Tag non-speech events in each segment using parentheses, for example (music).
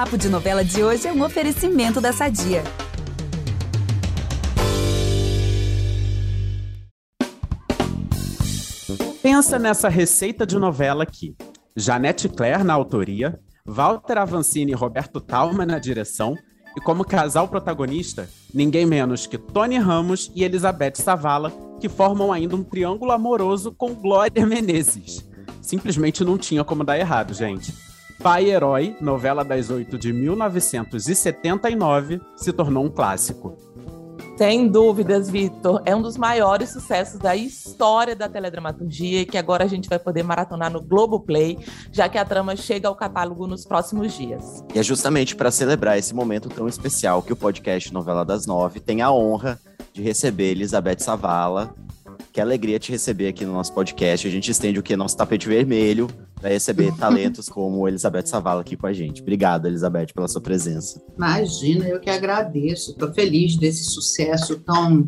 Papo de Novela de hoje é um oferecimento da Sadia. Pensa nessa receita de novela aqui. Janete Claire na autoria, Walter Avancini e Roberto Talma na direção, e como casal protagonista, ninguém menos que Tony Ramos e Elizabeth Savala, que formam ainda um triângulo amoroso com Glória Menezes. Simplesmente não tinha como dar errado, gente. Pai Herói, novela das oito de 1979, se tornou um clássico. Sem dúvidas, Vitor. É um dos maiores sucessos da história da teledramaturgia que agora a gente vai poder maratonar no Globoplay, já que a trama chega ao catálogo nos próximos dias. E é justamente para celebrar esse momento tão especial que o podcast Novela das Nove tem a honra de receber Elizabeth Savala, que alegria te receber aqui no nosso podcast. A gente estende o que? Nosso tapete vermelho para receber talentos como Elizabeth Savala aqui com a gente. Obrigado, Elizabeth, pela sua presença. Imagina, eu que agradeço. Estou feliz desse sucesso tão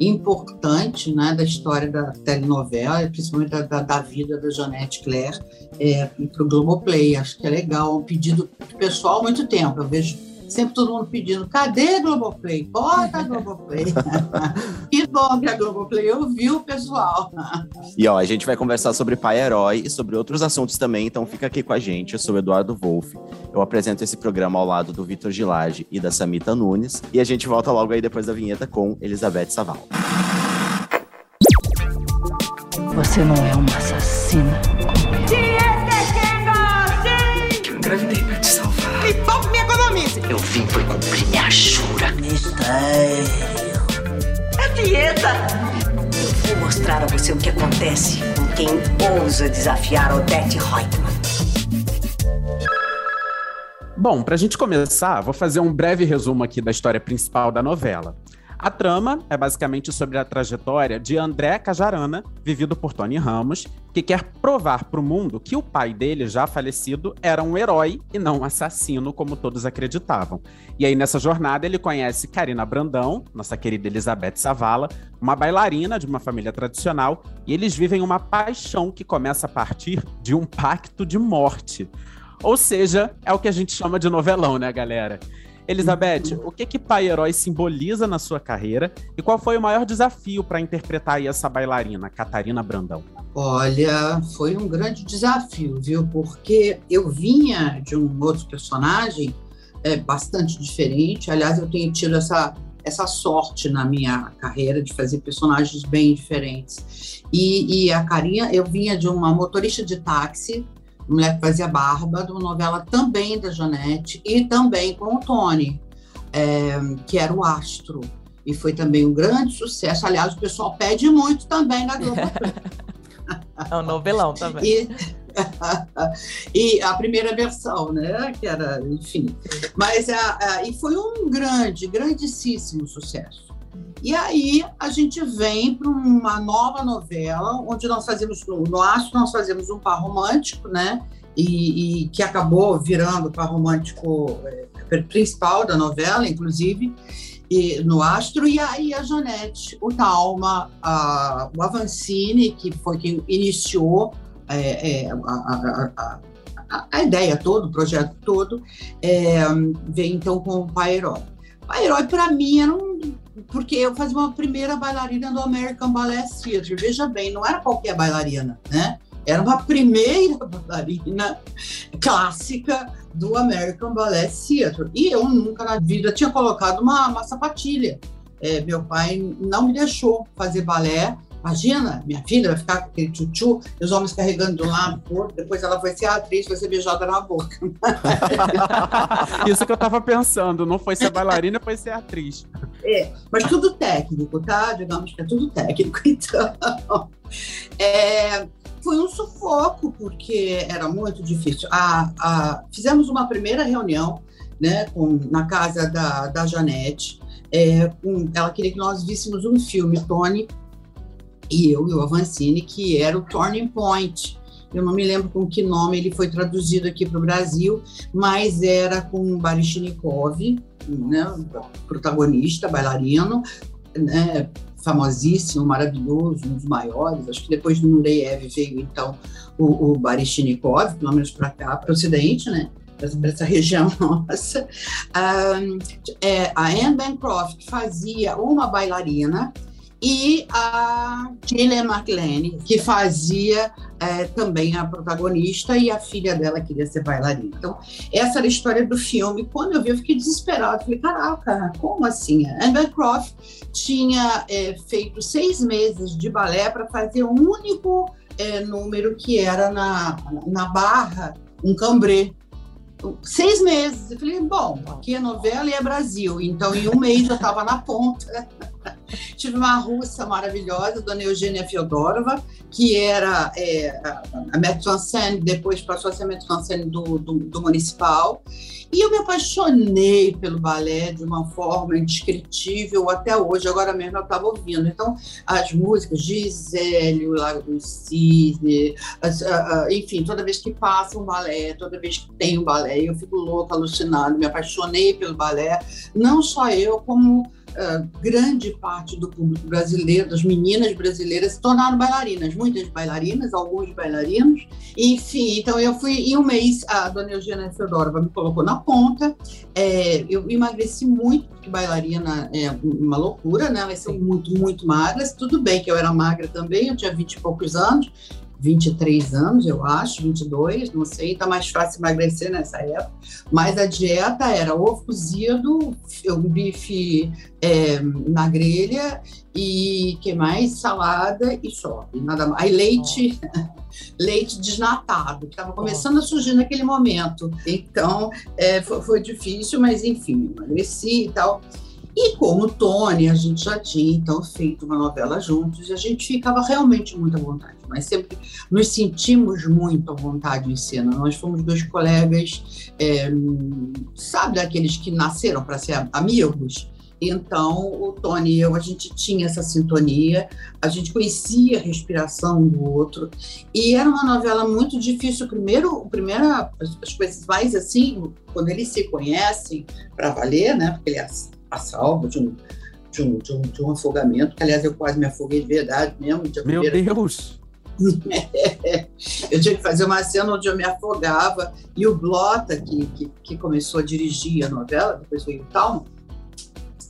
importante né, da história da telenovela, principalmente da, da, da vida da Janete Claire, é, para o Globoplay. Acho que é legal, um pedido pessoal há muito tempo. Eu vejo Sempre todo mundo pedindo, cadê a Globoplay? Bota a Globoplay. (laughs) que bom que a Globoplay ouviu o pessoal. e ó, a gente vai conversar sobre Pai Herói e sobre outros assuntos também, então fica aqui com a gente. Eu sou Eduardo Wolff. Eu apresento esse programa ao lado do Vitor Gilage e da Samita Nunes. E a gente volta logo aí depois da vinheta com Elizabeth Saval. Você não é uma assassina. Vim por cumprir minha jura. Mistério. É dieta. Eu vou mostrar a você o que acontece com quem ousa desafiar Odette Reutemann. Bom, pra gente começar, vou fazer um breve resumo aqui da história principal da novela. A trama é basicamente sobre a trajetória de André Cajarana, vivido por Tony Ramos, que quer provar para o mundo que o pai dele, já falecido, era um herói e não um assassino, como todos acreditavam. E aí, nessa jornada, ele conhece Karina Brandão, nossa querida Elizabeth Savala, uma bailarina de uma família tradicional, e eles vivem uma paixão que começa a partir de um pacto de morte. Ou seja, é o que a gente chama de novelão, né, galera? Elizabeth, o que que pai herói simboliza na sua carreira e qual foi o maior desafio para interpretar essa bailarina, Catarina Brandão? Olha, foi um grande desafio, viu? Porque eu vinha de um outro personagem é, bastante diferente. Aliás, eu tenho tido essa, essa sorte na minha carreira de fazer personagens bem diferentes. E, e a Carinha, eu vinha de uma motorista de táxi mulher que fazia barba, de uma novela também da Janete e também com o Tony, é, que era o Astro. E foi também um grande sucesso. Aliás, o pessoal pede muito também na Globo. (laughs) É um novelão também. E, (laughs) e a primeira versão, né? Que era, enfim. Mas a, a, e foi um grande, grandíssimo sucesso. E aí a gente vem para uma nova novela, onde nós fazemos, no Astro, nós fazemos um par romântico, né? E, e que acabou virando o par romântico é, principal da novela, inclusive, e, no Astro. E aí a Janete, o Talma, a, o Avancini, que foi quem iniciou é, é, a, a, a, a, ideia toda, o projeto todo, é, vem então com o Pai Herói. Pai Herói, para mim, era um porque eu fazia uma primeira bailarina do American Ballet Theatre. Veja bem, não era qualquer bailarina, né? Era uma primeira (laughs) bailarina clássica do American Ballet Theatre. E eu nunca na vida tinha colocado uma, uma sapatilha. É, meu pai não me deixou fazer balé Imagina, minha filha vai ficar com aquele tchutchu, os homens carregando de um lado pro outro, depois ela vai ser atriz, vai ser beijada na boca. (laughs) Isso que eu tava pensando, não foi ser bailarina, foi ser atriz. É, mas tudo técnico, tá? Digamos que é tudo técnico, (laughs) então. É, foi um sufoco, porque era muito difícil. A, a, fizemos uma primeira reunião né, com, na casa da, da Janete. É, um, ela queria que nós víssemos um filme, Tony, e eu e o Avancini, que era o Turning Point. Eu não me lembro com que nome ele foi traduzido aqui para o Brasil, mas era com Baryshnikov, né, protagonista, bailarino, né, famosíssimo, maravilhoso, um dos maiores. Acho que depois do Nureyev veio, então, o, o pelo menos para cá, para o Ocidente, né? para essa região (laughs) nossa. Um, é, a Anne Bancroft fazia uma bailarina e a Gillian McLean, que fazia é, também a protagonista, e a filha dela queria ser bailarina. Então, essa era a história do filme. Quando eu vi, eu fiquei desesperada. Falei, caraca, como assim? A Amber Croft tinha é, feito seis meses de balé para fazer o um único é, número que era na, na barra, um cambré seis meses. Eu falei, bom, aqui é novela e é Brasil, então em um mês eu estava na ponta. (laughs) (laughs) Tive uma russa maravilhosa, Dona Eugênia Feodorova, que era é, a Metro-Scène, depois passou a ser Metro-Scène do, do, do, Municipal. E eu me apaixonei pelo balé de uma forma indescritível até hoje. Agora mesmo eu estava ouvindo. Então, as músicas, Gisele, o Lago do Cisne, enfim, toda vez que passa um balé, toda vez que tem um balé, eu fico louca, alucinada, me apaixonei pelo balé. Não só eu, como uh, grande parte do público brasileiro, das meninas brasileiras, se tornaram bailarinas, muitas bailarinas, alguns bailarinos, enfim, então eu fui, em um mês, a dona Eugênia Fedorova me colocou na ponta, é, eu emagreci muito, porque bailarina é uma loucura, né, elas são muito, muito magras, tudo bem que eu era magra também, eu tinha 20 e poucos anos, 23 anos, eu acho, 22, não sei, tá mais fácil emagrecer nessa época. Mas a dieta era ovo cozido, um bife é, na grelha e que mais? Salada e só, e nada mais. Aí leite, (laughs) leite desnatado, que estava começando a surgir naquele momento. Então, é, foi, foi difícil, mas enfim, emagreci e tal. E como Tony, a gente já tinha então feito uma novela juntos e a gente ficava realmente muito à vontade. Nós sempre nos sentimos muito à vontade em cena. Nós fomos dois colegas, é, sabe, daqueles que nasceram para ser amigos. Então, o Tony e eu, a gente tinha essa sintonia, a gente conhecia a respiração do outro, e era uma novela muito difícil. Primeiro, primeira, as coisas mais assim, quando eles se conhecem para valer, né? Porque ele é a salvo de um, de um, de um, de um afogamento, que aliás eu quase me afoguei de verdade mesmo. Meu Deus! (laughs) eu tinha que fazer uma cena onde eu me afogava e o Blota, que, que, que começou a dirigir a novela, depois veio o Talma,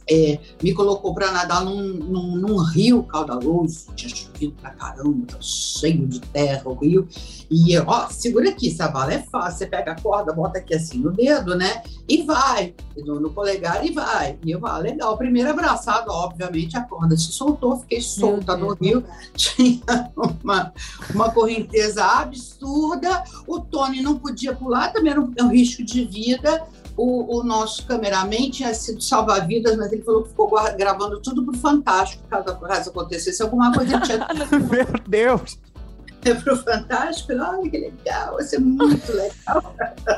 é, me colocou para nadar num, num, num, rio caudaloso, tinha chovido pra caramba, tá cheio de terra o rio, e ó, segura aqui, essa bala é fácil, você pega a corda, bota aqui assim no dedo, né, e vai, no, no polegar e vai, e eu falo, ah, legal, primeiro abraçado, obviamente a corda se soltou, fiquei solta no rio, (laughs) tinha uma, uma correnteza absurda, o Tony não podia pular, também era um, um risco de vida, o, o nosso cameraman tinha sido salva-vidas, mas ele falou que ficou gravando tudo pro Fantástico, caso, caso acontecesse alguma coisa. Tinha... (laughs) Meu Deus! É (laughs) pro Fantástico, olha que legal, vai ser muito legal.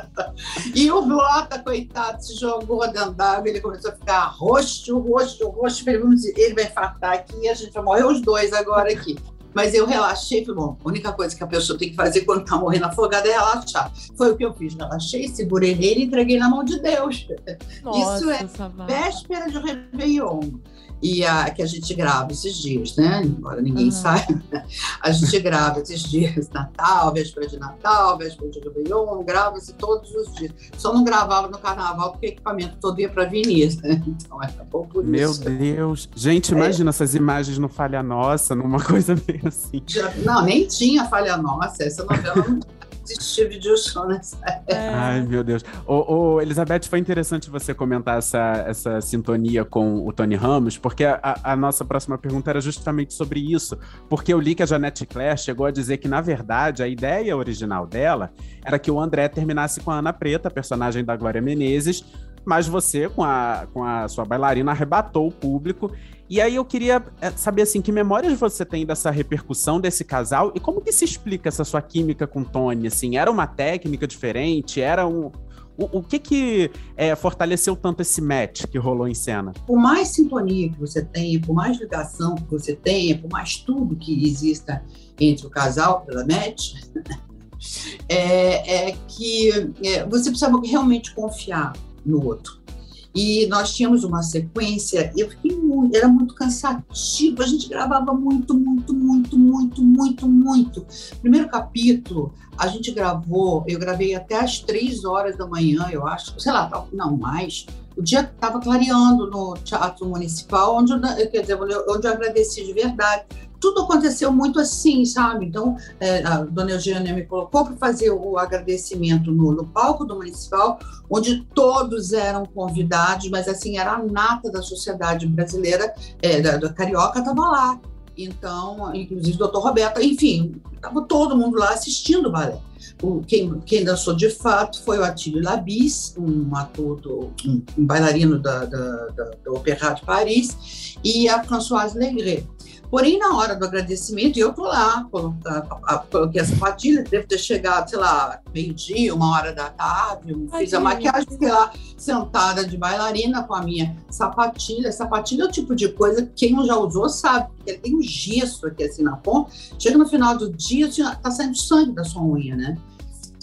(laughs) e o Blota, coitado, se jogou dentro d'água, ele começou a ficar roxo, roxo, roxo. Ele vai fartar aqui e a gente vai morrer os dois agora aqui. Mas eu relaxei, falei, bom, a única coisa que a pessoa tem que fazer quando está morrendo afogada é relaxar. Foi o que eu fiz, relaxei, segurei nele e entreguei na mão de Deus. Nossa, Isso é véspera de Réveillon e a, que a gente grava esses dias, né? Embora ninguém uhum. saiba, a gente grava esses dias, Natal, véspera de Natal, véspera de Réveillon, grava-se todos os dias. Só não gravava no carnaval porque o equipamento todo ia para a avenida, né? Então era bom por Meu isso. Meu Deus! Gente, imagina é. essas imagens no Falha Nossa, numa (laughs) coisa meio assim. Já, não, nem tinha Falha Nossa, essa novela não assistir vídeo show (laughs) nessa época. Ai, meu Deus. Ô, ô, Elizabeth, foi interessante você comentar essa, essa sintonia com o Tony Ramos, porque a, a, nossa próxima pergunta era justamente sobre isso. Porque eu li que a Janete Claire chegou a dizer que, na verdade, a ideia original dela era que o André terminasse com a Ana Preta, personagem da Glória Menezes, mas você, com a, com a sua bailarina, arrebatou o público e aí eu queria eh, saber assim, que memórias você tem dessa repercussão desse casal e como que se explica essa sua química com Tony? Assim, era uma técnica diferente? Era um o, o que que é, fortaleceu tanto esse match que rolou em cena? Por mais sintonia que você tenha, por mais ligação que você tenha, por mais tudo que exista entre o casal pela match, (laughs) é, é, que é, você precisa realmente confiar no outro. E nós tínhamos uma sequência, eu fiquei muito, era muito cansativo, a gente gravava muito, muito, muito, muito, muito, muito. Primeiro capítulo, a gente gravou, eu gravei até às três horas da manhã, eu acho, sei lá, não mais. O dia estava clareando no Teatro Municipal, onde eu, quer dizer, onde eu agradeci de verdade tudo aconteceu muito assim, sabe? Então, é, a dona Eugênia me colocou para fazer o agradecimento no, no, palco do municipal, onde todos eram convidados, mas assim, era a nata da sociedade brasileira, é, da, da carioca, estava lá. Então, inclusive o doutor Roberto, enfim, estava todo mundo lá assistindo o balé. O, quem, quem dançou de fato foi o Atílio Labis, um ator, do, um, um bailarino da, da, da, do Opéra de Paris, e a Françoise Legret. Porém, na hora do agradecimento, eu tô lá, coloquei a sapatilha, devo ter chegado, sei lá, meio-dia, uma hora da tarde, Ai, fiz a maquiagem, fiquei lá sentada de bailarina com a minha sapatilha. Sapatilha é o tipo de coisa que quem já usou sabe, porque ele tem um gesso aqui assim na ponta. Chega no final do dia, tá saindo sangue da sua unha, né?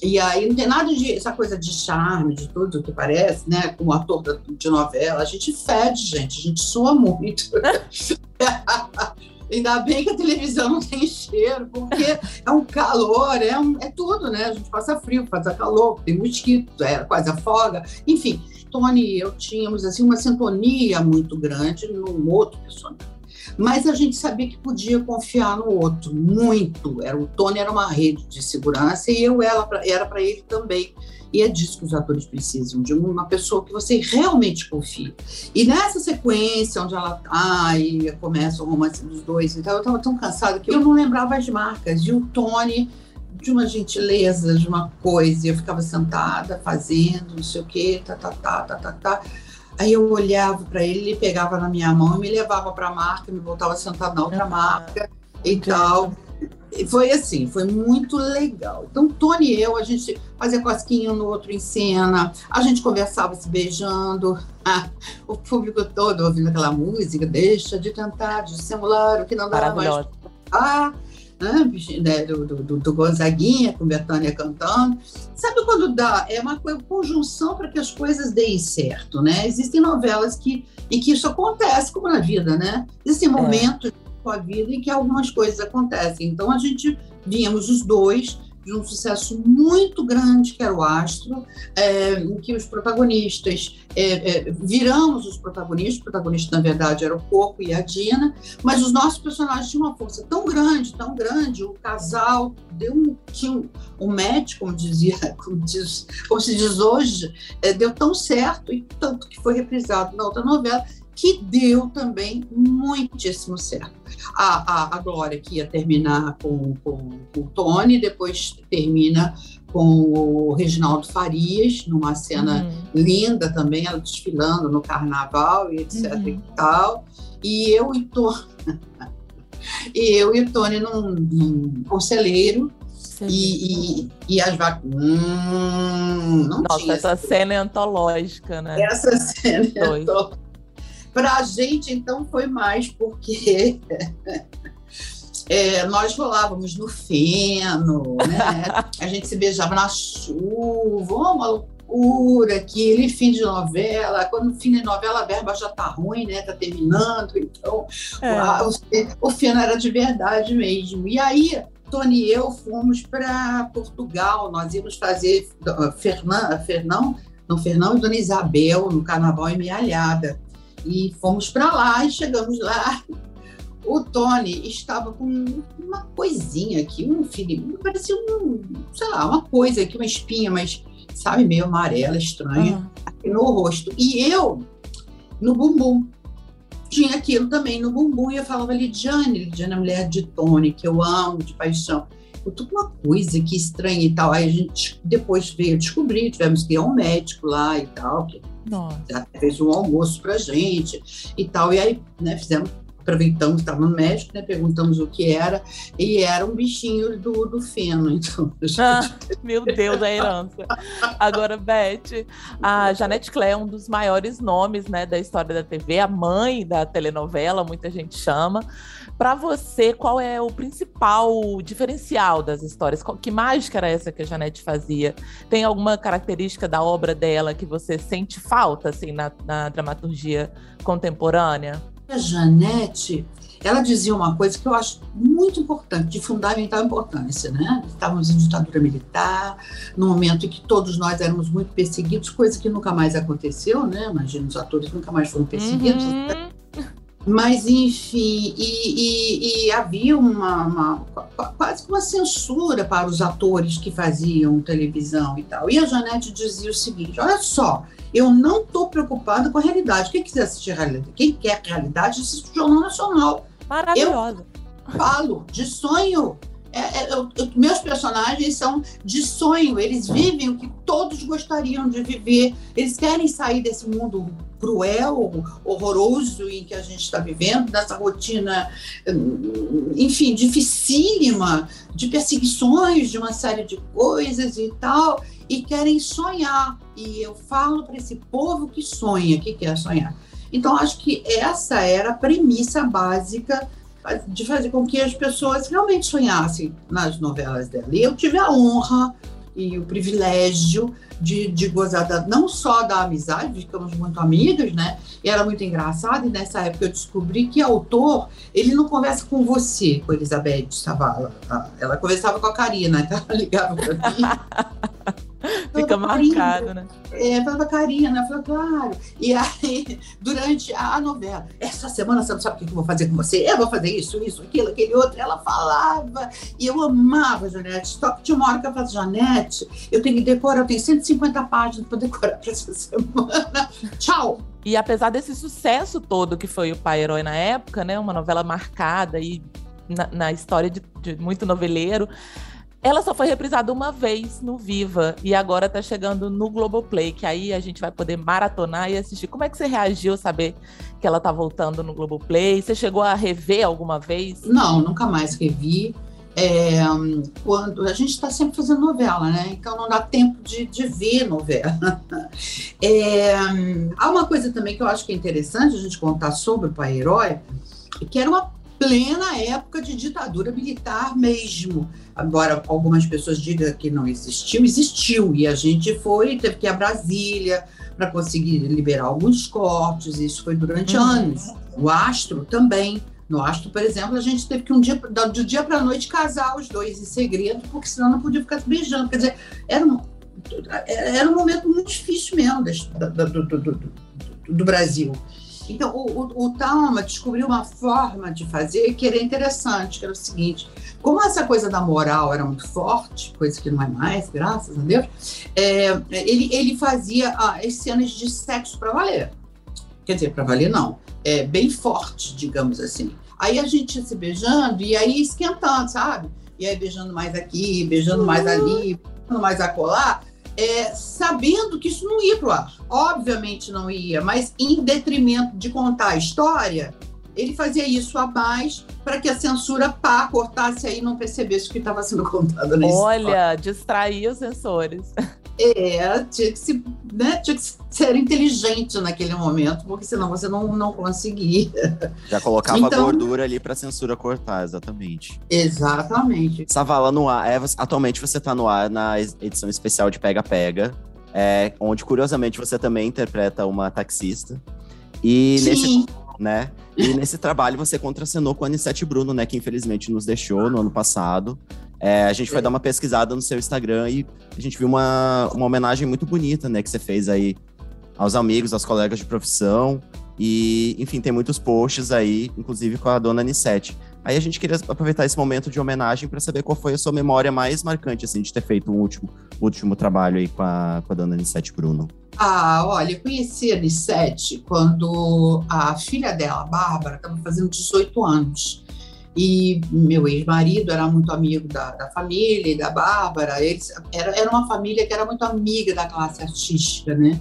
E aí não tem nada de essa coisa de charme, de tudo que parece, né? Como ator de novela, a gente fede, gente, a gente sua muito. (laughs) Ainda bem que a televisão não tem cheiro, porque é um calor, é, um, é tudo, né? A gente passa frio, faz calor, tem mosquito, é, quase afoga. Enfim, Tony e eu tínhamos assim, uma sintonia muito grande no outro personagem. Mas a gente sabia que podia confiar no outro, muito. Era, o Tony era uma rede de segurança e eu era para ele também. E é disso que os atores precisam, de uma pessoa que você realmente confie. E nessa sequência, onde ela tá e começa o romance dos dois, então eu estava tão cansada que eu não lembrava as marcas. E o Tony, de uma gentileza, de uma coisa, eu ficava sentada, fazendo, não sei o quê, tá, tá, tá, tá, tá, tá. Aí eu olhava para ele, ele pegava na minha mão e me levava para a marca, me voltava sentada na outra marca e tal foi assim, foi muito legal. Então, Tony e eu, a gente fazia cosquinha no outro em cena, a gente conversava se beijando, ah, (laughs) o público todo ouvindo aquela música, deixa de tentar dissimular o que não dá mais. Ah, né, do, do, do, Gonzaguinha, com Betânia cantando. Sabe quando dá? É uma conjunção para que as coisas deem certo, né? Existem novelas que, em que isso acontece, como na vida, né? Existem é. Com a vida e que algumas coisas acontecem. Então a gente víamos os dois de um sucesso muito grande que era o Astro, é, em que os protagonistas é, é, viramos os protagonistas, o protagonista na verdade era o Coco e a Dina, mas os nossos personagens tinham uma força tão grande, tão grande, o casal deu um, tinha um match, como dizia, (laughs) como, diz, como se diz hoje, é, deu tão certo e tanto que foi reprisado na outra novela que deu também muitíssimo certo. A, a, a Glória, que ia terminar com, com, com o Tony, depois termina com o Reginaldo Farias, numa cena uhum. linda também, ela desfilando no carnaval e etc uhum. e tal. E eu e Tony, (laughs) e eu e o Tony num, num conselheiro, e, e, e, as vacas. Hum, Nossa, essa cena é antológica, né? Essa cena é antológica. Para a gente, então, foi mais porque (laughs) é, nós rolávamos no feno, né? a gente se beijava na chuva, uma loucura, aquele fim de novela. Quando fim de novela, a verba já tá ruim, né? Tá terminando, então é. o, o feno era de verdade mesmo. E aí, Tony e eu fomos para Portugal, nós íamos fazer Fernão, Fernão, não, Fernão e Dona Isabel no Carnaval em Mealhada. E fomos para lá e chegamos lá. O Tony estava com uma coisinha aqui, um filho, parecia um, sei lá, uma coisa aqui, uma espinha, mas sabe, meio amarela, estranha, uhum. no rosto. E eu, no bumbum, tinha aquilo também no bumbum, e eu falava, Lidiane, Lidiane é a mulher de Tony, que eu amo de paixão. Eu tô com uma coisa que estranha e tal. Aí a gente depois veio descobrir, tivemos que ir a um médico lá e tal, que nossa. Já fez um almoço pra gente e tal. E aí, né, fizemos aproveitamos, estava no México, né? Perguntamos o que era, e era um bichinho do, do feno. Então, (laughs) ah, meu Deus, a herança. Agora, Beth, a Janete Clé é um dos maiores nomes né, da história da TV, a mãe da telenovela, muita gente chama. Para você, qual é o principal diferencial das histórias? Que mágica era essa que a Janete fazia? Tem alguma característica da obra dela que você sente falta assim na, na dramaturgia contemporânea? A Janete, ela dizia uma coisa que eu acho muito importante, de fundamental importância, né? Estávamos em ditadura militar, no momento em que todos nós éramos muito perseguidos, coisa que nunca mais aconteceu, né? Imagina, os atores nunca mais foram perseguidos. Uhum. Mas, enfim, e, e, e havia uma, uma, quase uma censura para os atores que faziam televisão e tal. E a Janete dizia o seguinte: olha só, eu não estou preocupada com a realidade. Quem quiser assistir a realidade, quem quer realidade, assiste o Jornal Nacional. Maravilhosa. Eu falo de sonho. É, é, eu, meus personagens são de sonho, eles vivem o que todos gostariam de viver. Eles querem sair desse mundo cruel, horroroso em que a gente está vivendo, dessa rotina, enfim, dificílima, de perseguições, de uma série de coisas e tal, e querem sonhar. E eu falo para esse povo que sonha, que quer sonhar. Então, acho que essa era a premissa básica de fazer com que as pessoas realmente sonhassem nas novelas dela. E eu tive a honra e o privilégio de, de gozar da, não só da amizade, ficamos muito amigas, né? E era muito engraçado, e nessa época eu descobri que autor, ele não conversa com você, com Elizabeth Savala. Ela conversava com a Karina, então ela (laughs) ligava para mim. (laughs) Fica marcado, né? É, falava carinha, né? Falei, claro. E aí, (laughs) durante a novela, essa semana você não sabe o que eu vou fazer com você? Eu vou fazer isso, isso, aquilo, aquele outro. Ela falava, e eu amava a Janete. Só que tinha uma hora que eu falava, Janete, eu tenho que decorar, eu tenho 150 páginas para decorar para essa (laughs) semana. Tchau. E apesar desse sucesso todo que foi o Pai Herói na época, né? Uma novela marcada e na, na história de, de muito noveleiro ela só foi reprisada uma vez no Viva e agora tá chegando no Globoplay, que aí a gente vai poder maratonar e assistir. Como é que você reagiu saber que ela tá voltando no Globoplay? Você chegou a rever alguma vez? Não, nunca mais revi. É, quando a gente está sempre fazendo novela, né? Então não dá tempo de, de ver novela. (laughs) É, há uma coisa também que eu acho que é interessante a gente contar sobre o Pai Herói, que era uma plena época de ditadura militar mesmo. Embora algumas pessoas digam que não existiu, existiu. E a gente foi, teve que ir a Brasília para conseguir liberar alguns cortes. Isso foi durante uhum. anos. O Astro também. No Astro, por exemplo, a gente teve que um dia, do dia para a noite casar os dois em segredo, porque senão não podia ficar se beijando. Quer dizer, era um, era um momento muito difícil mesmo do, do, do, do Brasil. Então, o, o, o Talma descobriu uma forma de fazer que era interessante, que era o seguinte: como essa coisa da moral era muito forte, coisa que não é mais, graças a Deus, é, ele, ele fazia ah, as cenas de sexo para valer. Quer dizer, para valer não, é bem forte, digamos assim. Aí a gente ia se beijando e aí esquentando, sabe? E aí beijando mais aqui, beijando mais ali, beijando mais acolá é, sabendo que isso não ia para o ar. Obviamente não ia, mas em detrimento de contar a história, ele fazia isso a mais para que a censura pá, cortasse aí e não percebesse o que estava sendo contado na Olha, história. distraía os sensores. (laughs) É, tinha que, se, né, tinha que ser inteligente naquele momento, porque senão você não, não conseguia. Já colocava então, gordura ali para censura cortar, exatamente. Exatamente. Savala no ar. É, atualmente você está no ar na edição especial de Pega Pega, é, onde curiosamente você também interpreta uma taxista. E Sim. nesse né? E nesse trabalho você contracenou com a Anissete Bruno, né? Que infelizmente nos deixou no ano passado. É, a gente foi dar uma pesquisada no seu Instagram e a gente viu uma, uma homenagem muito bonita, né? Que você fez aí aos amigos, aos colegas de profissão. E, enfim, tem muitos posts aí, inclusive com a dona Anissete. Aí a gente queria aproveitar esse momento de homenagem para saber qual foi a sua memória mais marcante, assim, de ter feito o um último, último trabalho aí com a, com a dona Anissete Bruno. Ah, olha, eu conheci a Anissete quando a filha dela, a Bárbara, estava fazendo 18 anos. E meu ex-marido era muito amigo da, da família e da Bárbara. Eles, era, era uma família que era muito amiga da classe artística, né?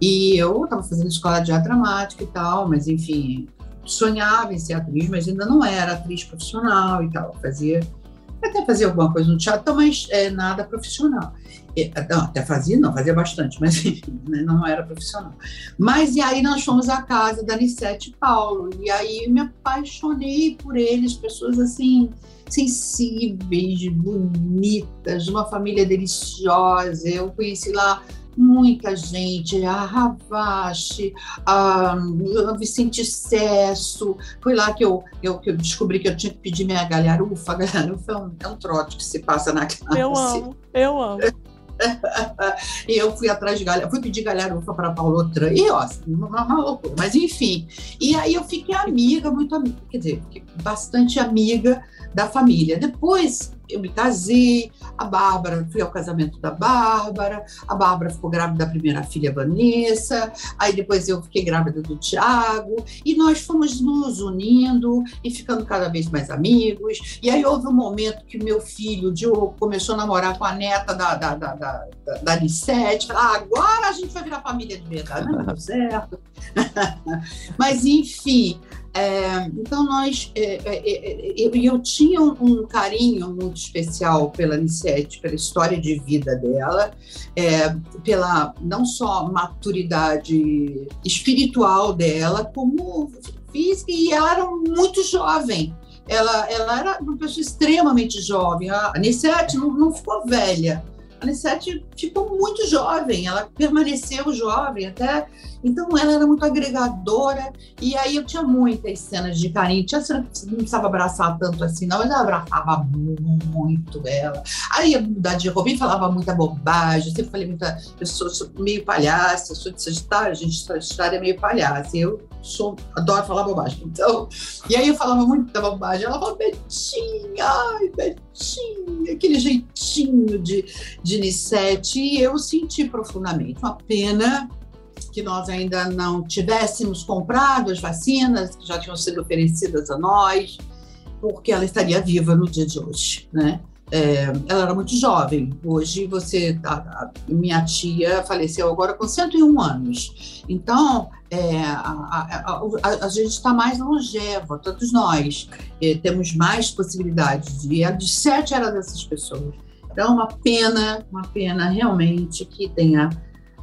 E eu estava fazendo escola de arte dramática e tal, mas enfim, sonhava em ser atriz, mas ainda não era atriz profissional e tal. Fazia até fazia alguma coisa no teatro, mas é, nada profissional. Não, até fazia, não, fazia bastante, mas (laughs) enfim, né, não era profissional. Mas e aí nós fomos à casa da Anissete Paulo, e aí me apaixonei por eles, pessoas assim, sensíveis, bonitas, uma família deliciosa. Eu conheci lá muita gente, a Ravache, a, Vicente Cesso, foi lá que eu, eu, que eu descobri que eu tinha que pedir minha galharufa, a galharufa é um, é um trote que se passa na classe. Eu amo, eu amo. (laughs) e eu fui atrás de galharufa, fui pedir galharufa para Paulo Outran, e ó, uma, uma, loucura, mas enfim. E aí eu fiquei amiga, muito amiga, quer dizer, bastante amiga da família. Depois eu me casei, a Bárbara, fui ao casamento da Bárbara, a Bárbara ficou grávida da primeira filha, Vanessa, aí depois eu fiquei grávida do Tiago, e nós fomos nos unindo e ficando cada vez mais amigos. E aí houve um momento que meu filho, Diogo, começou a namorar com a neta da, da, da, da, da falou, ah, agora a gente vai virar família de verdade, não deu certo. (laughs) Mas, enfim, é, então nós, é, é, é, eu, eu tinha um, carinho muito especial pela Anissete, pela história de vida dela, é, pela não só maturidade espiritual dela, como física, e ela era muito jovem. Ela, ela era uma pessoa extremamente jovem. A Anissete não, não ficou velha Anissete ficou muito jovem, ela permaneceu jovem até. Então, ela era muito agregadora. E aí, eu tinha muitas cenas de carinho. Tinha cena que não precisava abraçar tanto assim, não, eu abraçava muito ela. Aí, ia mudar de roupa e falava muita bobagem. Sempre falei muita. Eu sou, sou meio palhaça, sou de Sagitário, a gente, Sagitário é meio palhaça. Eu sou, adoro falar bobagem. Então, e aí, eu falava muita bobagem. Ela falava, Betinha, ai, Betinha, aquele jeitinho de de Nissete e eu senti profundamente uma pena que nós ainda não tivéssemos comprado as vacinas que já tinham sido oferecidas a nós, porque ela estaria viva no dia de hoje, né? É, ela era muito jovem. Hoje você, a, a, minha tia faleceu agora com 101 anos. Então é, a, a, gente está mais longeva, todos nós é, temos mais possibilidades. E a de sete era dessas pessoas. Então, uma pena, uma pena realmente que tenha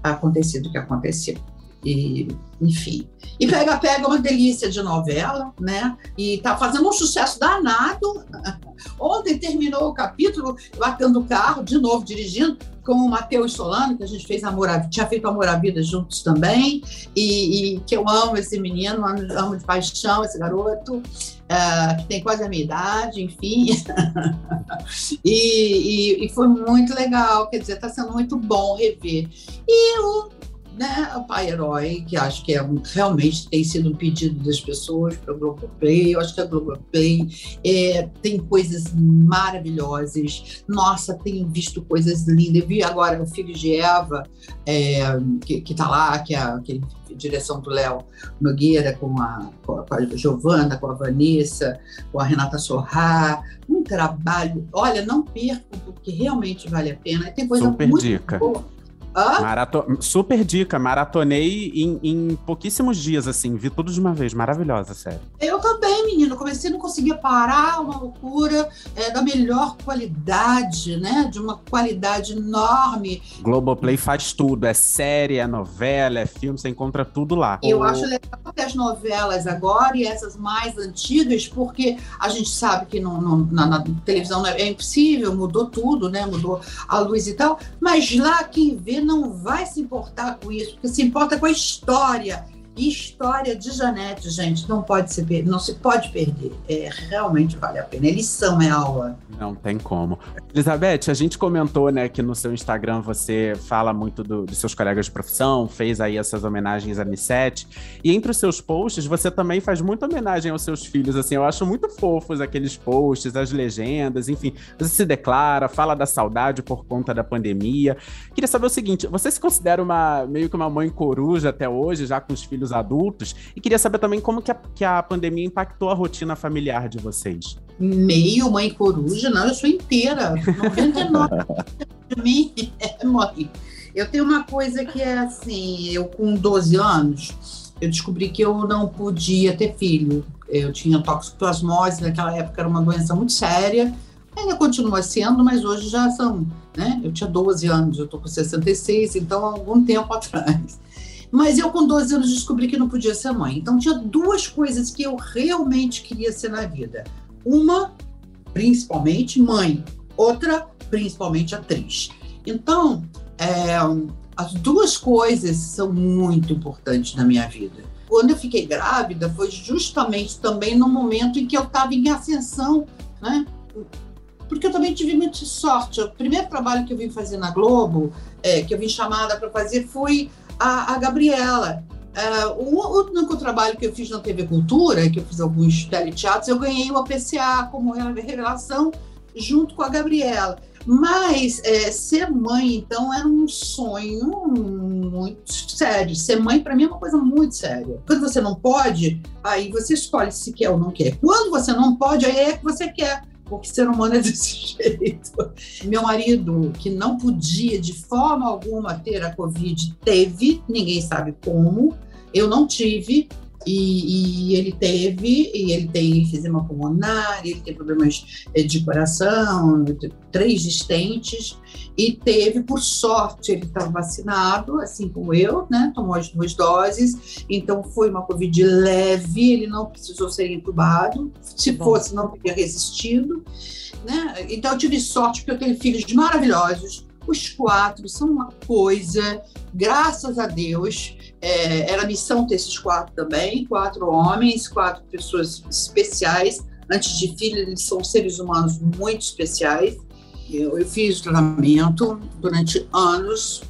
acontecido o que aconteceu. E, enfim. E Pega Pega uma delícia de novela, né? E tá fazendo um sucesso danado. (laughs) Ontem terminou o capítulo batendo o carro, de novo dirigindo, com o Matheus Solano, que a gente fez Amor à, tinha feito Amor à Vida juntos também, e, e que eu amo esse menino, amo, amo de paixão esse garoto, uh, que tem quase a minha idade, enfim. (laughs) e, e, e, foi muito legal, quer dizer, está sendo muito bom rever. E o né, o pai herói, que acho que é realmente tem sido um pedido das pessoas para o Globoplay. Eu acho que a Globoplay é, tem coisas maravilhosas. Nossa, tenho visto coisas lindas. Eu vi agora o Filho de Eva, é, que está lá, que é a que direção do Léo Nogueira, com a, com a Giovana, com a Vanessa, com a Renata Sorrá. Um trabalho. Olha, não percam, porque realmente vale a pena. Tem coisa Super muito dica. boa. Marato... Super dica, maratonei em, em, pouquíssimos dias, assim, vi tudo de uma vez, maravilhosa, sério. Eu também, menino, comecei a não conseguia parar, uma loucura, é, da melhor qualidade, né, de uma qualidade enorme. Globoplay faz tudo, é série, é novela, é filme, você encontra tudo lá. Eu o... acho legal as novelas agora e essas mais antigas, porque a gente sabe que no, no, na, na, televisão é impossível, mudou tudo, né, mudou a luz e tal, mas lá quem vê não vai se importar com isso, porque se importa com a história história de Janete, gente, não pode se não se pode perder. É, realmente vale a pena. É é aula. Não tem como. Elizabeth, a gente comentou, né, que no seu Instagram você fala muito do, dos seus colegas de profissão, fez aí essas homenagens a Nissete. E entre os seus posts, você também faz muita homenagem aos seus filhos. Assim, eu acho muito fofos aqueles posts, as legendas, enfim. Você se declara, fala da saudade por conta da pandemia. Queria saber o seguinte: você se considera uma meio que uma mãe coruja até hoje, já com os filhos filhos adultos. E queria saber também como que a, que a pandemia impactou a rotina familiar de vocês. Meio mãe coruja, não, eu sou inteira. 99 (laughs) de mim é mãe. Eu tenho uma coisa que é assim, eu com 12 anos, eu descobri que eu não podia ter filho. Eu tinha toxoplasmose, naquela época era uma doença muito séria, ainda continua sendo, mas hoje já são, né? Eu tinha 12 anos, eu tô com 66, então há algum tempo atrás. Mas eu, com 12 anos, descobri que não podia ser mãe. Então, tinha duas coisas que eu realmente queria ser na vida. Uma, principalmente, mãe. Outra, principalmente, atriz. Então, é, as duas coisas são muito importantes na minha vida. Quando eu fiquei grávida, foi justamente também no momento em que eu estava em ascensão, né? Porque eu também tive muita sorte. O primeiro trabalho que eu vim fazer na Globo, é, que eu vim chamada para fazer, foi a, a Gabriela. Uh, o único trabalho que eu fiz na TV Cultura, que eu fiz alguns teleteatros, eu ganhei o APCA como revelação junto com a Gabriela. Mas é, ser mãe, então, era um sonho muito sério. Ser mãe, para mim, é uma coisa muito séria. Quando você não pode, aí você escolhe se quer ou não quer. Quando você não pode, aí é que você quer porque ser humano é desse (laughs) jeito. Meu marido, que não podia de forma alguma ter a Covid, teve, ninguém sabe como, eu não tive, e, e, ele teve, e ele tem enfisema pulmonar, ele tem problemas eh, de coração, três distentes, e teve, por sorte, ele estava vacinado, assim como eu, né? Tomou as duas doses, então foi uma Covid leve, ele não precisou ser entubado, se Bom. fosse, não teria resistido, né? Então eu tive sorte porque eu tenho filhos maravilhosos, os quatro são uma coisa, graças a Deus. É, era missão ter esses quatro também, quatro homens, quatro pessoas especiais. Antes de filho, eles são seres humanos muito especiais. Eu, eu fiz tratamento durante anos,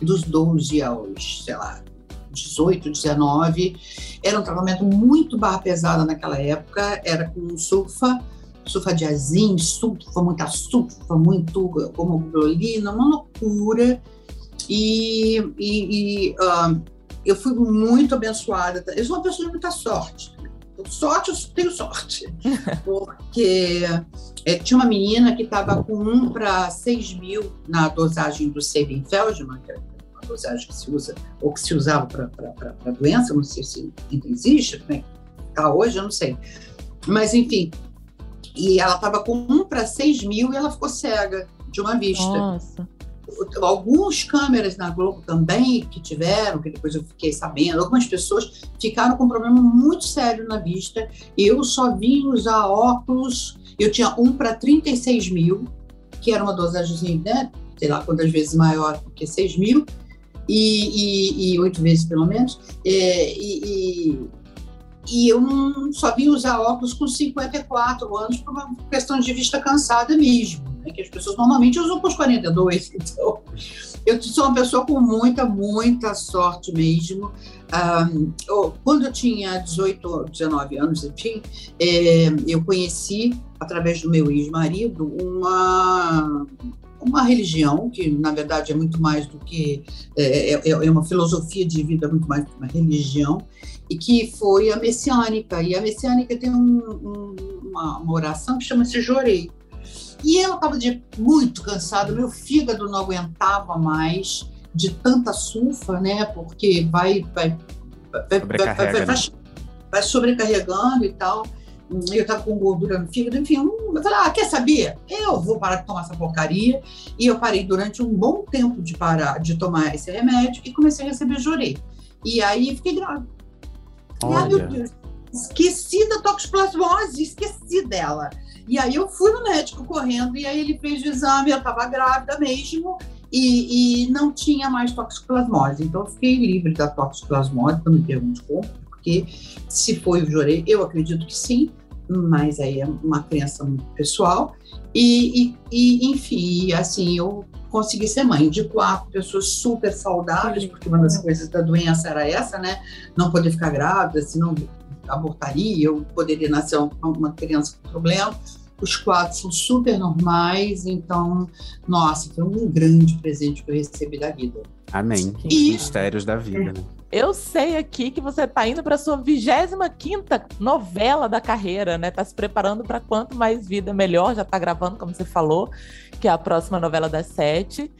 dos 12 aos, sei lá, 18, 19. Era um tratamento muito barra pesada naquela época, era com sulfa, sulfadiazim, sulfa, muita sulfa, muito homoglobulina, uma loucura. E, e, e uh, eu fui muito abençoada. Eu sou uma pessoa de muita sorte. Sorte, eu tenho sorte. (laughs) Porque é, tinha uma menina que estava com 1 para 6 mil na dosagem do Sabin Feldman, que é uma dosagem que se usa, ou que se usava para a doença, não sei se ainda existe, como é está hoje, eu não sei. Mas, enfim, e ela estava com 1 para 6 mil e ela ficou cega de uma vista. Nossa. Algumas câmeras na Globo também que tiveram, que depois eu fiquei sabendo, algumas pessoas ficaram com um problema muito sério na vista. Eu só vim usar óculos, eu tinha um para 36 mil, que era uma dosagem, né, sei lá quantas vezes maior do que 6 mil, e oito vezes pelo menos. É, e, e, e eu não só vim usar óculos com 54 anos por uma questão de vista cansada mesmo né, que as pessoas normalmente usam com os 42. (laughs) Então, eu sou uma pessoa com muita, muita sorte mesmo. Um, quando eu tinha 18, 19 anos, enfim, é, eu conheci, através do meu ex-marido, uma, uma religião, que na verdade é muito mais do que. É, é, é uma filosofia de vida, muito mais do que uma religião, e que foi a messiânica. E a messiânica tem um, um, uma, uma oração que chama-se Jorei e eu estava muito cansada, meu fígado não aguentava mais de tanta sulfa, né? Porque vai, vai, vai, vai, vai, né? vai sobrecarregando e tal. Eu estava com gordura no fígado, enfim, eu falei, ah, quer saber? Eu vou parar de tomar essa porcaria. E eu parei durante um bom tempo de parar de tomar esse remédio e comecei a receber jurei. E aí fiquei grávida. Ai, meu Deus, esqueci da toxoplasmose, esqueci dela. E aí eu fui no médico correndo, e aí ele fez o exame, eu estava grávida mesmo, e, e, não tinha mais toxoplasmose. Então eu fiquei livre da toxoplasmose, não me pergunte como, porque se foi o jorei, eu acredito que sim, mas aí é uma crença muito pessoal. E, e, e enfim, assim, eu consegui ser mãe de quatro pessoas super saudáveis, porque uma das coisas da doença era essa, né? Não poder ficar grávida, senão abortaria, eu poderia nascer uma criança com problema. Os quatro são super normais, então, nossa, foi um grande presente que eu recebi da vida. Amém. E... Mistérios da vida, né? Eu sei aqui que você está indo para sua 25 novela da carreira, né? Tá se preparando para quanto mais vida melhor, já está gravando, como você falou, que é a próxima novela das sete.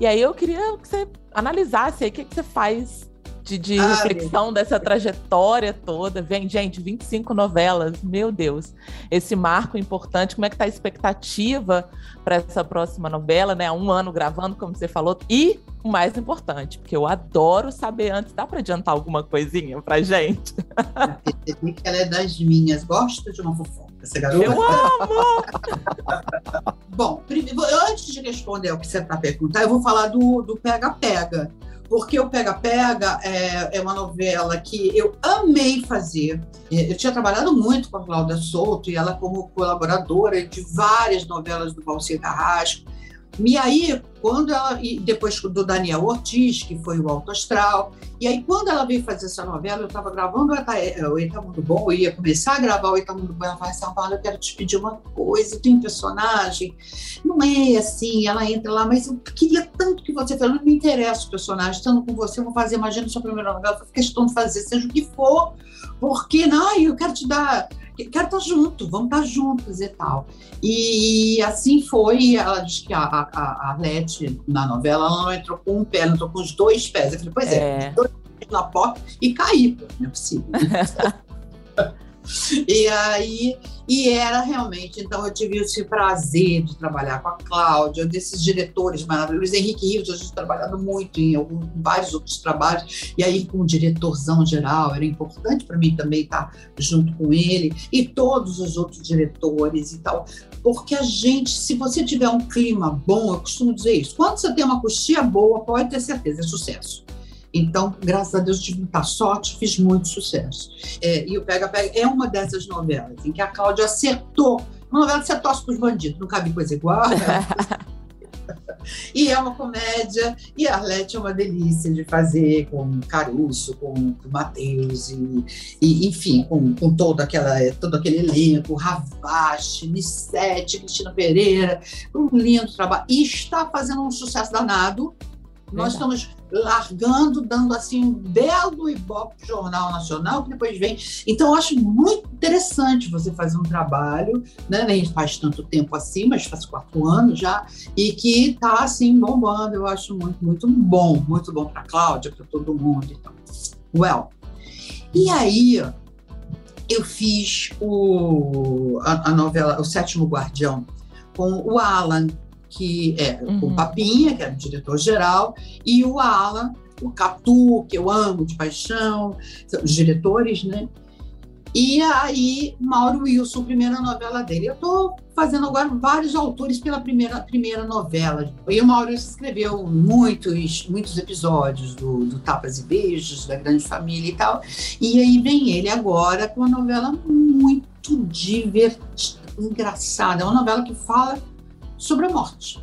E aí eu queria que você analisasse aí o que, que você faz de, de ah, reflexão dessa trajetória toda. Vem, gente, 25 novelas, meu Deus. Esse marco importante, como é que tá a expectativa para essa próxima novela, né? Há um ano gravando, como você falou, e o mais importante, porque eu adoro saber antes, dá para adiantar alguma coisinha pra gente? ela é das minhas, gosta de uma fofoca, essa garota. Eu amo! (laughs) Bom, antes de responder o que você está perguntando, eu vou falar do pega-pega porque o Pega Pega é, é, uma novela que eu amei fazer. Eu tinha trabalhado muito com a Cláudia Souto e ela como colaboradora de várias novelas do Valcir Carrasco. E aí, quando ela. E depois do Daniel Ortiz, que foi o Alto Astral. E aí, quando ela veio fazer essa novela, eu estava gravando o Eita Mundo Bom, eu ia começar a gravar o Eita Mundo Bom. Ela falou assim: eu quero te pedir uma coisa. Tem um personagem. Não é assim, ela entra lá, mas eu queria tanto que você fale. Não me interessa o personagem. Estando com você, eu vou fazer, imagina sua primeira novela, faço questão de fazer, seja o que for, porque, não, eu quero te dar quero estar junto, vamos estar juntos e tal. E assim foi, ela diz que a, a, Arlete, na novela, ela não entrou com um pé, ela entrou com os dois pés. Eu falei, pois é, é. dois pés na porta e caí, não é possível. (laughs) e aí e era realmente, então eu tive esse prazer de trabalhar com a Cláudia, desses diretores maravilhosos. Henrique Rios, a gente trabalhado muito em, algum, em vários outros trabalhos, e aí com o diretorzão geral, era importante para mim também estar junto com ele, e todos os outros diretores e tal. Porque a gente, se você tiver um clima bom, eu costumo dizer isso, quando você tem uma coxinha boa, pode ter certeza, é sucesso. Então, graças a Deus, tive muita sorte, fiz muito sucesso. É, e o Pega Pega é uma dessas novelas em que a Cláudia acertou. Uma novela que você torce para os bandidos, não cabe coisa igual. Né? (laughs) e é uma comédia, e a Arlete é uma delícia de fazer com Caruso, com, com Matheus, e, e, enfim, com, com todo, aquela, todo aquele elenco, Ravache, Nissete, Cristina Pereira, um lindo trabalho. E está fazendo um sucesso danado. Nós estamos largando, dando assim um belo ibope pro Jornal Nacional, que depois vem. Então, eu acho muito interessante você fazer um trabalho, né? Nem faz tanto tempo assim, mas faz quatro anos já, e que está assim bombando. Eu acho muito, muito bom, muito bom para Cláudia, para todo mundo. Então, well. E aí, eu fiz o, a, a novela O Sétimo Guardião com o Alan, que é uhum. o Papinha, que era o diretor-geral, e o Alan, o Catu, que eu amo de paixão, os diretores, né? E aí, Mauro Wilson, primeira novela dele. Eu estou fazendo agora vários autores pela primeira, primeira novela. E o Mauro Wilson escreveu muitos, muitos episódios do, do Tapas e Beijos, da Grande Família e tal. E aí vem ele agora com uma novela muito divertida, engraçada. É uma novela que fala sobre a morte.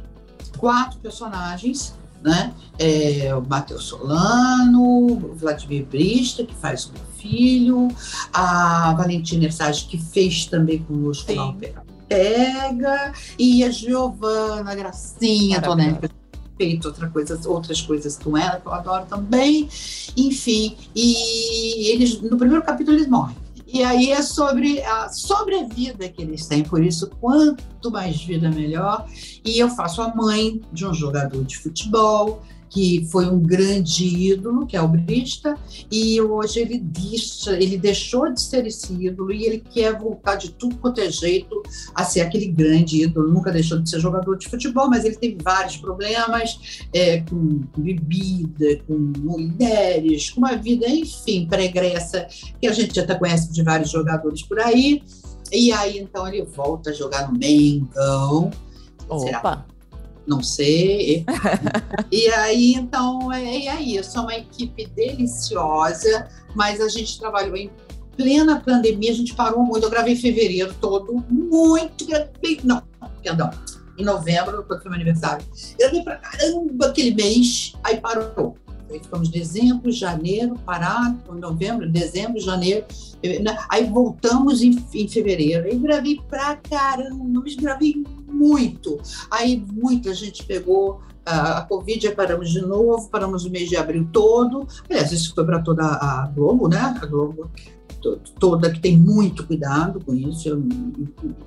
Quatro personagens, né? É, o Matheus Solano, o Vladimir Brista, que faz o meu filho, a Valentina Ersage, que fez também conosco na Ópera Pega, e a Giovana Gracinha Tonelli, feito outra coisa, outras coisas com ela, que eu adoro também. Enfim, e eles, no primeiro capítulo eles morrem. E aí é sobre a, sobre a vida que eles têm, por isso, quanto mais vida, melhor. E eu faço a mãe de um jogador de futebol, que foi um grande ídolo, que é o Brista, e hoje ele, deixa, ele deixou de ser esse ídolo e ele quer voltar de tudo quanto é jeito a ser aquele grande ídolo. Nunca deixou de ser jogador de futebol, mas ele teve vários problemas é, com bebida, com mulheres, com uma vida, enfim, pregressa, que a gente já conhece de vários jogadores por aí. E aí, então, ele volta a jogar no Mengão. Opa! Será? Não sei. (laughs) e aí, então, é, é isso. É uma equipe deliciosa, mas a gente trabalhou em plena pandemia, a gente parou muito. Eu gravei em fevereiro todo, muito. Não, perdão. Em novembro, quando foi meu aniversário. Eu gravei pra caramba aquele mês, aí parou. Aí ficamos dezembro, janeiro, parado, novembro, dezembro, janeiro. Aí voltamos em, em fevereiro. Aí gravei pra caramba, mas gravei muito. Aí muita gente pegou a, Covid paramos de novo, paramos o mês de abril todo. Aliás, isso foi para toda a Globo, né? A Globo toda que tem muito cuidado com isso. Eu,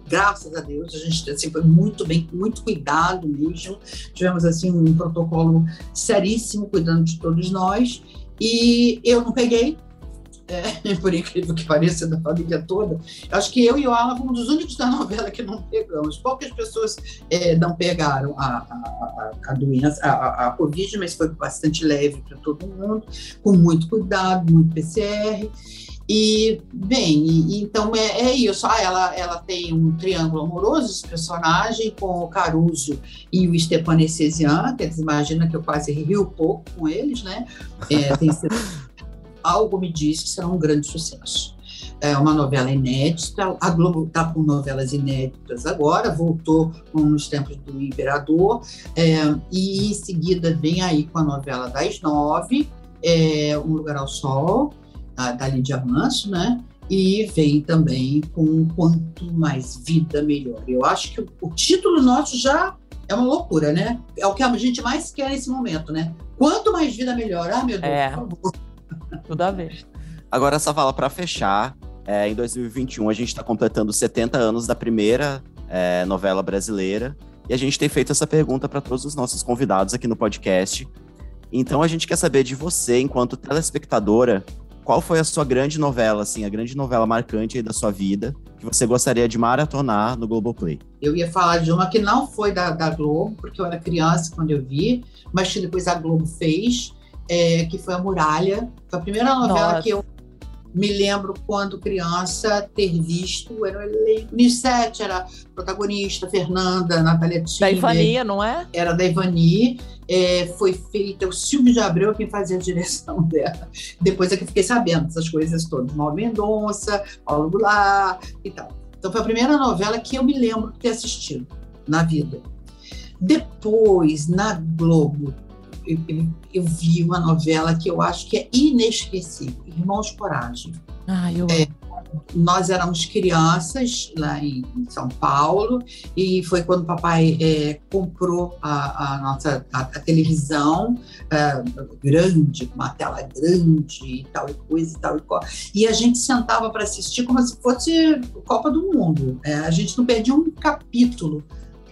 graças a Deus, a gente assim, foi muito bem, muito cuidado mesmo. Tivemos assim um protocolo seríssimo cuidando de todos nós. E eu não peguei, é, (laughs) por incrível que pareça, da família toda. Acho que eu e o Alan fomos os únicos da novela que não pegamos. Poucas pessoas é, não pegaram a, a, a, a doença, a, a, Covid, mas foi bastante leve para todo mundo, com muito cuidado, muito PCR. E, bem, então é, é, isso. Ah, ela, ela tem um triângulo amoroso, esse personagem, com o Caruso e o Stepan Essesian, que eles imaginam que eu quase rio pouco com eles, né? É, tem, (laughs) algo me diz que será um grande sucesso. É uma novela inédita, a Globo está com novelas inéditas agora, voltou nos tempos do Imperador, é, e em seguida vem aí com a novela das nove, é, Um Lugar ao Sol, da, da Lídia Manso, né? E vem também com Quanto Mais Vida Melhor. Eu acho que o, o título nosso já é uma loucura, né? É o que a gente mais quer nesse momento, né? Quanto mais vida melhor. Ah, meu Deus, é, por favor. Tudo a ver. Agora, essa fala para fechar, é, em 2021 a gente está completando 70 anos da primeira é, novela brasileira e a gente tem feito essa pergunta para todos os nossos convidados aqui no podcast. Então a gente quer saber de você, enquanto telespectadora, qual foi a sua grande novela, assim, a grande novela marcante aí da sua vida, que você gostaria de maratonar no Globoplay? Eu ia falar de uma que não foi da, da Globo, porque eu era criança quando eu vi, mas que depois a Globo fez, é, que foi A Muralha. Foi a primeira novela Nossa. que eu me lembro quando criança ter visto, era. Nissete era protagonista, Fernanda, Natália Tilly. Da Ivania, não é? Era da Ivani. É, foi feita, o Silvio de Abreu quem fazia a direção (laughs) dela. Depois é que fiquei sabendo essas coisas todas. Mauro Mendonça, Paulo Goulart e tal. Então foi a primeira novela que eu me lembro de ter assistido na vida. Depois, na Globo, eu, eu, vi uma novela que eu acho que é inesquecível, Irmãos Coragem. Ah, eu é, nós éramos crianças lá em São Paulo e foi quando o papai é, comprou a, a nossa a, a televisão é, grande, uma tela grande e tal e coisa e tal e coisa. E a gente sentava para assistir como se fosse Copa do Mundo. É, a gente não perdia um capítulo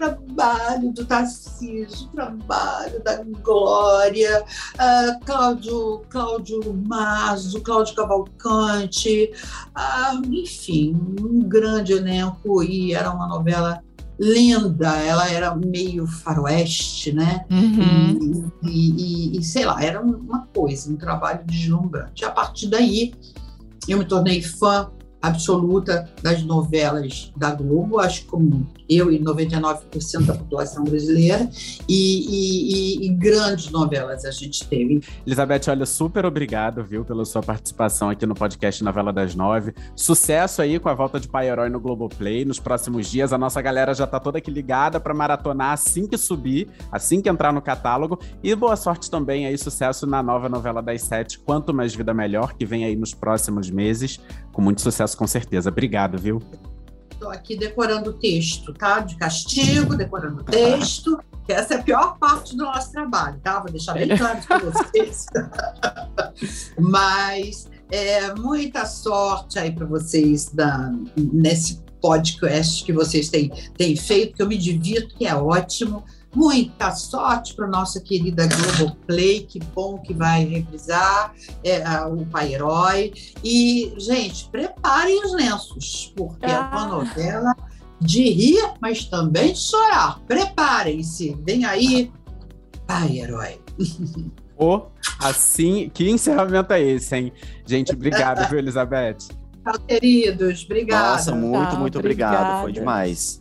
trabalho do Tarcísio, trabalho da Glória, uh, Cláudio, Cláudio Mazo, Cláudio Cavalcante, uh, enfim, um grande elenco e era uma novela linda, ela era meio faroeste, né? Uhum. E, e, e, sei lá, era uma coisa, um trabalho deslumbrante. A partir daí, eu me tornei fã absoluta das novelas da Globo, acho como eu e 99% da população brasileira, e, e, e, grandes novelas a gente teve. Elizabeth, olha, super obrigado, viu, pela sua participação aqui no podcast Novela das Nove. Sucesso aí com a volta de Pai Herói no Globoplay. Nos próximos dias, a nossa galera já tá toda aqui ligada para maratonar assim que subir, assim que entrar no catálogo. E boa sorte também aí, sucesso na nova novela das sete, Quanto Mais Vida Melhor, que vem aí nos próximos meses, com muito sucesso com certeza. Obrigado, viu? Estou aqui decorando o texto, tá? De castigo, decorando o texto. Essa é a pior parte do nosso trabalho, tá? Vou deixar bem claro para vocês. (laughs) Mas é, muita sorte aí para vocês da, nesse podcast que vocês têm, têm feito, que eu me divirto, que é ótimo. Muita sorte para nossa querida Globoplay, que bom que vai revisar é, o Pai Herói. E, gente, preparem os lenços, porque ah. é uma ah. novela de rir, mas também de chorar. Preparem-se, vem aí, Pai Herói. Oh, assim, que encerramento é esse, hein? Gente, obrigado, viu, Elizabeth? Tchau, (laughs) queridos. Obrigada. Nossa, muito, muito obrigado. Foi demais.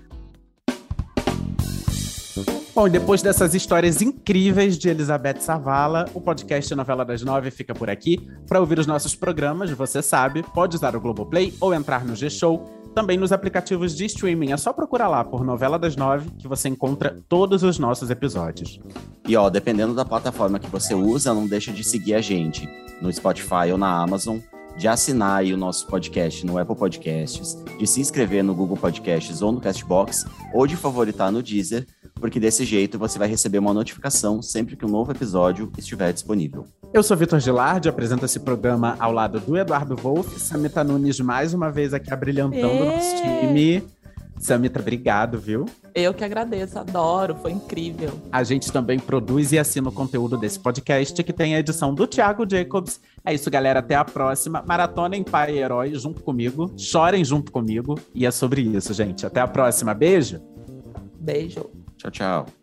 Bom, e depois dessas histórias incríveis de Elizabeth Savala, o podcast Novela das Nove fica por aqui. Para ouvir os nossos programas, você sabe, pode usar o Globoplay ou entrar no G-Show. Também nos aplicativos de streaming. É só procurar lá por Novela das Nove que você encontra todos os nossos episódios. E ó, dependendo da plataforma que você usa, não deixa de seguir a gente no Spotify ou na Amazon de assinar o nosso podcast no Apple Podcasts, de se inscrever no Google Podcasts ou no Castbox, ou de favoritar no Deezer, porque desse jeito você vai receber uma notificação sempre que um novo episódio estiver disponível. Eu sou Vitor Gilardi, apresento esse programa ao lado do Eduardo Wolff, Samita Nunes mais uma vez aqui abrilhantando o nosso time. Samita, obrigado, viu? Eu que agradeço, adoro, foi incrível. A gente também produz e assina o conteúdo desse podcast, que tem a edição do Thiago Jacobs. É isso, galera. Até a próxima. Maratona em Pai e Herói junto comigo. Chorem junto comigo. E é sobre isso, gente. Até a próxima. Beijo. Beijo. Tchau, tchau.